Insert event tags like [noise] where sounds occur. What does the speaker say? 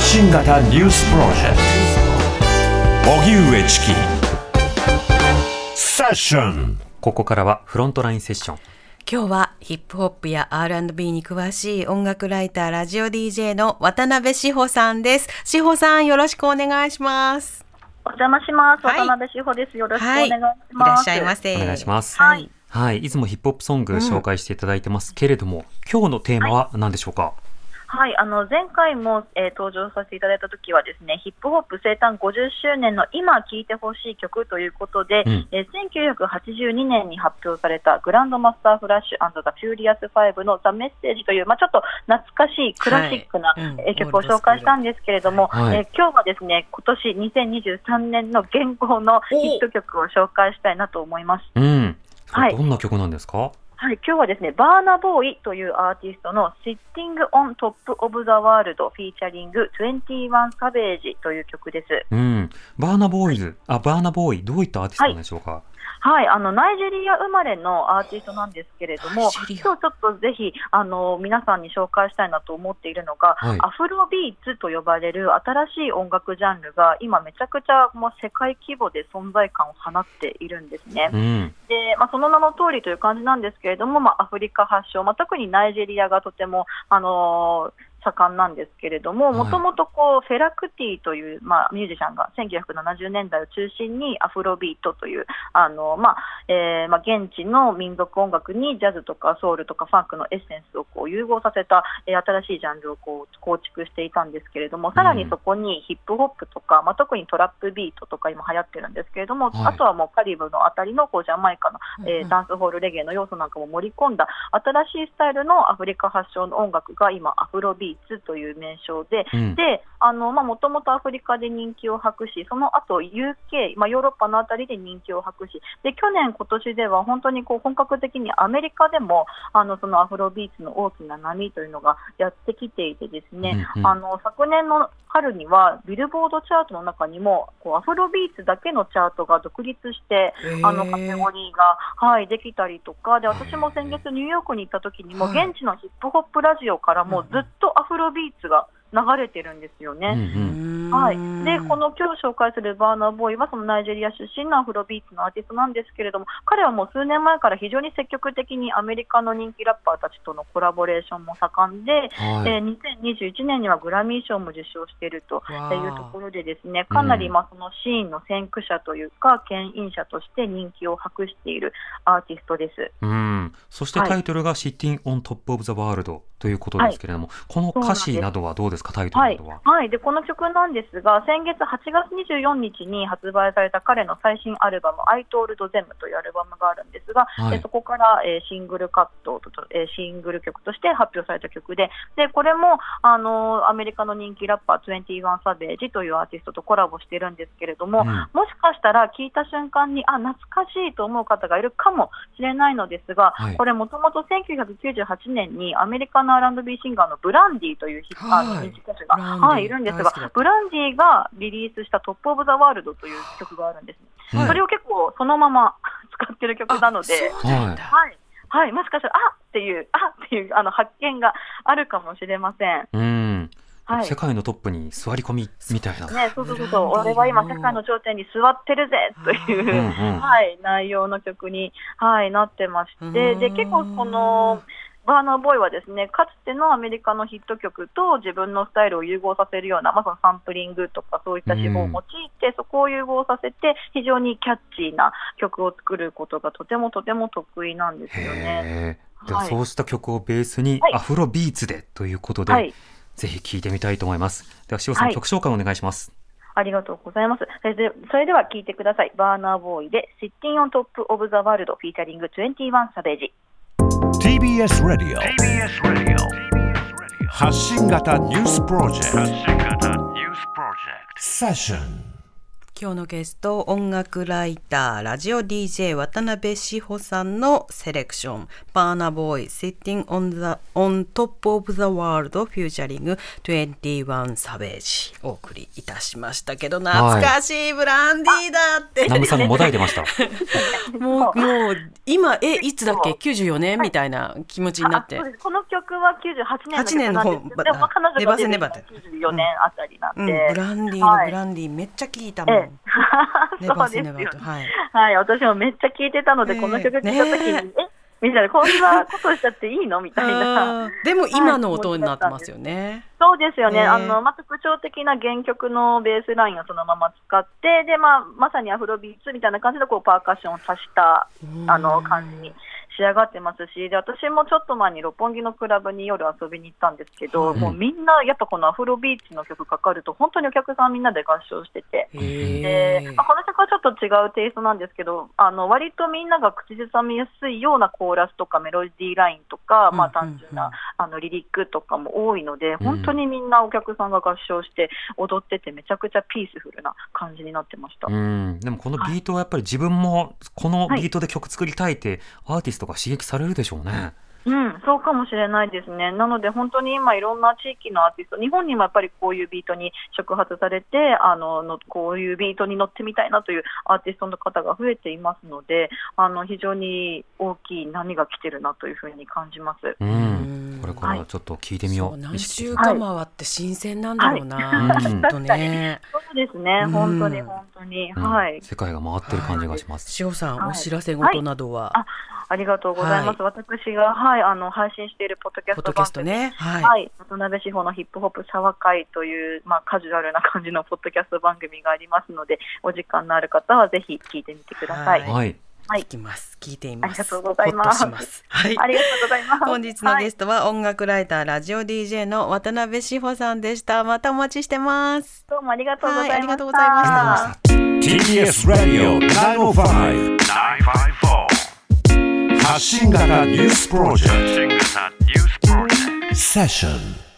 発信型ニュースプロジェクト荻上チキセッションここからはフロントラインセッション。今日はヒップホップや R&B に詳しい音楽ライター、ラジオ DJ の渡辺志保さんです。志保さん、よろしくお願いします。お邪魔します。はい渡辺志保です。よろしくおはい、願いしいらます。っしゃいませ。お願いします。はい。はい。いつもヒップホップソング紹介していただいてますけれども、今日のテーマは何でしょうか、はい、あの前回も、えー登場させていただいた時はですね、ヒップホップ生誕50周年の今聴いてほしい曲ということで、うん。えー1982年に発表されたグランドマスターフラッシュザ・フューリアス5のザ・メッセージという、まあ、ちょっと懐かしいクラシックな、はい曲を紹介したんですけれども、はい。えー今日はですね、今年2023年の現行のヒット曲を紹介したいなと思います。うん。はい。どんな曲なんですか、はい、はい今日はですね、バーナボーイというアーティストの Sitting on Top of the World フィーチャリング21 Savage という曲です。うん。バーナボーイズ、あ、バーナボーイ、どういったアーティストなんでしょうか、はい、あの、ナイジェリア生まれのアーティストなんですけれども、今日ちょっとぜひ、あの、皆さんに紹介したいなと思っているのが、はいアフロビーツと呼ばれる新しい音楽ジャンルが今めちゃくちゃもう世界規模で存在感を放っているんですね。うん。で、まあ、その名の通りという感じなんですけれども、まあ、アフリカ発祥、まあ、特にナイジェリアがとても、あのー盛んなんですけれども、はい。もともとこうフェラクティという、まあ、ミュージシャンが1970年代を中心にアフロビートという、あのまあえーまあ、現地の民族音楽にジャズとかソウルとかファンクのエッセンスをこう融合させた、えー新しいジャンルをこう構築していたんですけれども、さらにそこにヒップホップとか、まあ、特にトラップビートとか今流行ってるんですけれども、はい。あとはもうカリブのあたりのこうジャマイカのえーうん。ダンスホールレゲエの要素なんかも盛り込んだ新しいスタイルのアフリカ発祥の音楽が今、アフロビーツという名称で、うん。で、あの、まあ、もともとアフリカで人気を博し、その後 UK、まあ、ヨーロッパのあたりで人気を博し、で、去年、今年では本当にこう本格的にアメリカでも、あの、そのアフロビーツの大きな波というのがやってきていてですね、うんうん。あの、昨年の春には、ビルボードチャートの中にも、こう、アフロビーツだけのチャートが独立して、あのカテゴリーが、はい、できたりとか、で私も先月、ニューヨークに行った時にも、はい。現地のヒップホップラジオからもずっとアフロビーツが流れてるんですようんね。うん。はい、でこの今日紹介するバーナーボーイはそのナイジェリア出身のアフロビーツのアーティストなんですけれども彼はもう数年前から非常に積極的にアメリカの人気ラッパーたちとのコラボレーションも盛んで、はい。えー2021年にはグラミー賞も受賞しているというところでですねかなりまあそのシーンの先駆者というか牽引者として人気を博しているアーティストです。うん。そしてタイトルが Sitting on Top of the World ということですけれども、この歌詞などはどうですか、タイトはいルなどは。、はい、でこの曲なんですが、先月8月24日に発売された彼の最新アルバム、I Told Them というアルバムがあるんですが、はい。でそこから、えーシングルカットとと、えーシングル曲として発表された曲で、でこれも、あのーアメリカの人気ラッパー、21 Savage というアーティストとコラボしてるんですけれども、うん。もしかしたら聞いた瞬間に、あ、懐かしいと思う方がいるかもしれないのですが、はい。これもともと1998年にアメリカの R&B シンガーのブランディというヒットあのはいはい、いるんですが、ブランディがリリースしたトップオブザワールドという曲があるんですね。はいそれを結構そのまま [laughs] 使ってる曲なので、はい。はい、もしかしたら、あっていう、あっていうあの発見があるかもしれません。うん。はい。世界のトップに座り込みみたいな。ね、そうそうそうそう、俺は今、世界の頂点に座ってるぜという、うんうんはい、内容の曲に、はい、なってまして、でうん結構このバーナーボーイはですね、かつてのアメリカのヒット曲と自分のスタイルを融合させるような、まあ、そのサンプリングとかそういった手法を用いて、そこを融合させて、非常にキャッチーな曲を作ることがとてもとても得意なんですよね。そうした曲をベースにはいアフロビーツでということで、はいぜひ聴いてみたいと思います。では、塩さん、はい曲紹介お願いします。ありがとうございます。それでそれでは聴いてください。バーナーボーイで Sitting on Top of the World フィーチャリング21 Savage。TBS ラディオ発信型ニュースプロジェクト。セッション今日のゲスト音楽ライターラジオ DJ 渡辺志保さんのセレクション「バーナボーイ Sitting on, the, on Top of the World」フューチャリング21サベージお送りいたしましたけど懐かしいブランディーだって、南部さんがもだいてました。[laughs] もうもう今えいつだっけ？94年？みたいな気持ちになって。この曲は98年8年の方なんでもまあ彼女が出てセネバテ94年あたりなんうん、で、ブランディーはいのブランディーめっちゃ聞いたもん、ええネ [laughs] そうですよ。はいはい、私もめっちゃ聞いてたので、ええ。この曲聴いたときに、ねえ。みたいな、こんなことしちゃっていいのみたいな。でも [laughs] 今の音になってますよね。そうですよね、ねあのまあ、特徴的な原曲のベースラインをそのまま使って、でまあ、まさにアフロビーツみたいな感じでこうパーカッションを足したあの感じに仕上がってますし、で私もちょっと前に六本木のクラブに夜遊びに行ったんですけど、はい。もうみんなやっぱこのアフロビーツの曲かかると、本当にお客さんみんなで合唱してて。へでまあ、この曲はちょっと違うテイストなんですけど、あの割とみんなが口ずさみやすいようなコーラスとかメロディーラインとか、まあ、単純な、あのリリックとかも多いので、本当にみんなお客さんが合唱して踊ってて、めちゃくちゃピースフルな感じになってました。うん、でもこのビートはやっぱり自分もこのビートで曲作りたいってアーティストが刺激されるでしょうね。うん、そうかもしれないですね。なので本当に今いろんな地域のアーティスト、日本にもやっぱりこういうビートに触発されて、あののこういうビートに乗ってみたいなというアーティストの方が増えていますので、あの非常に大きい波が来てるなというふうに感じます。ううんん、これからちょっと聞いてみよう。何週間回って新鮮なんだろうな、はい。きっとね。[laughs] そうですね、うん。本当に本当に、うん。はい。世界が回ってる感じがします。しおさん、はい。お知らせ事などは、あありがとうございます。私が、はい、あの配信しているポッドキャストポッドキャストね。はい。はい、渡辺志保のヒップホップサワ会という、まあ、カジュアルな感じのポッドキャスト番組がありますので、お時間のある方はぜひ聞いてみてください。はい聞きます。聞いています。ありがとうございます。はい。ありがとうございます。本日のゲはいストは音楽ライター、ラジオ DJ の渡辺志保さんでした。またお待ちしてます。どうもありがとうございました。はいありがとうございました。TBS Radio 905 954発信型ニュースプロジェクトセッション